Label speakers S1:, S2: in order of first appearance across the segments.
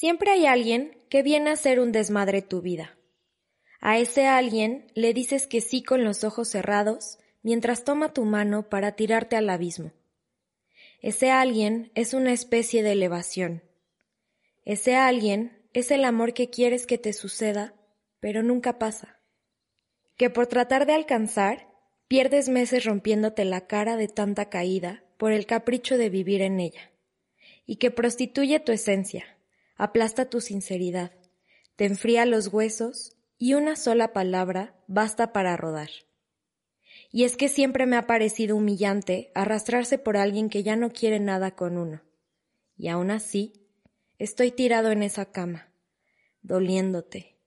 S1: Siempre hay alguien que viene a hacer un desmadre tu vida. A ese alguien le dices que sí con los ojos cerrados mientras toma tu mano para tirarte al abismo. Ese alguien es una especie de elevación. Ese alguien es el amor que quieres que te suceda, pero nunca pasa. Que por tratar de alcanzar, pierdes meses rompiéndote la cara de tanta caída por el capricho de vivir en ella. Y que prostituye tu esencia, aplasta tu sinceridad, te enfría los huesos y una sola palabra basta para rodar. Y es que siempre me ha parecido humillante arrastrarse por alguien que ya no quiere nada con uno. Y aún así, estoy tirado en esa cama, doliéndote,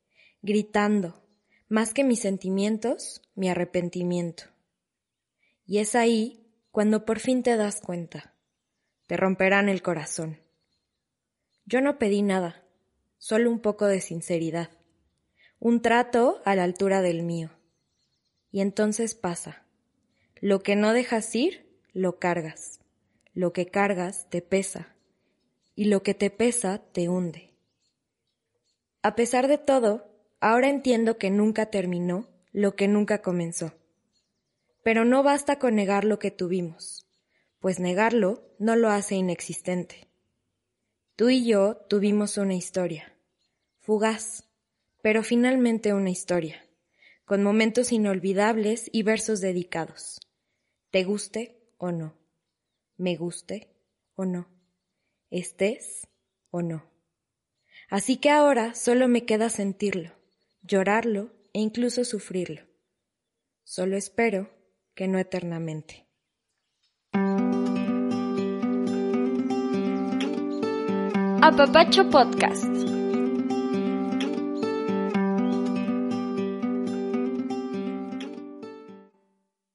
S1: gritando, más que mis sentimientos, mi arrepentimiento. Y es ahí cuando por fin te das cuenta. Te romperán el corazón. Yo no pedí nada, solo un poco de sinceridad, un trato a la altura del mío. Y entonces pasa. Lo que no dejas ir, lo cargas. Lo que cargas te pesa. Y lo que te pesa te hunde. A pesar de todo, ahora entiendo que nunca terminó lo que nunca comenzó. Pero no basta con negar lo que tuvimos, pues negarlo no lo hace inexistente. Tú y yo tuvimos una historia, fugaz, pero finalmente una historia, con momentos inolvidables y versos dedicados. Te guste o no, me guste o no, estés o no. Así que ahora solo me queda sentirlo, llorarlo e incluso sufrirlo. Solo espero que no eternamente.
S2: Apapacho Podcast.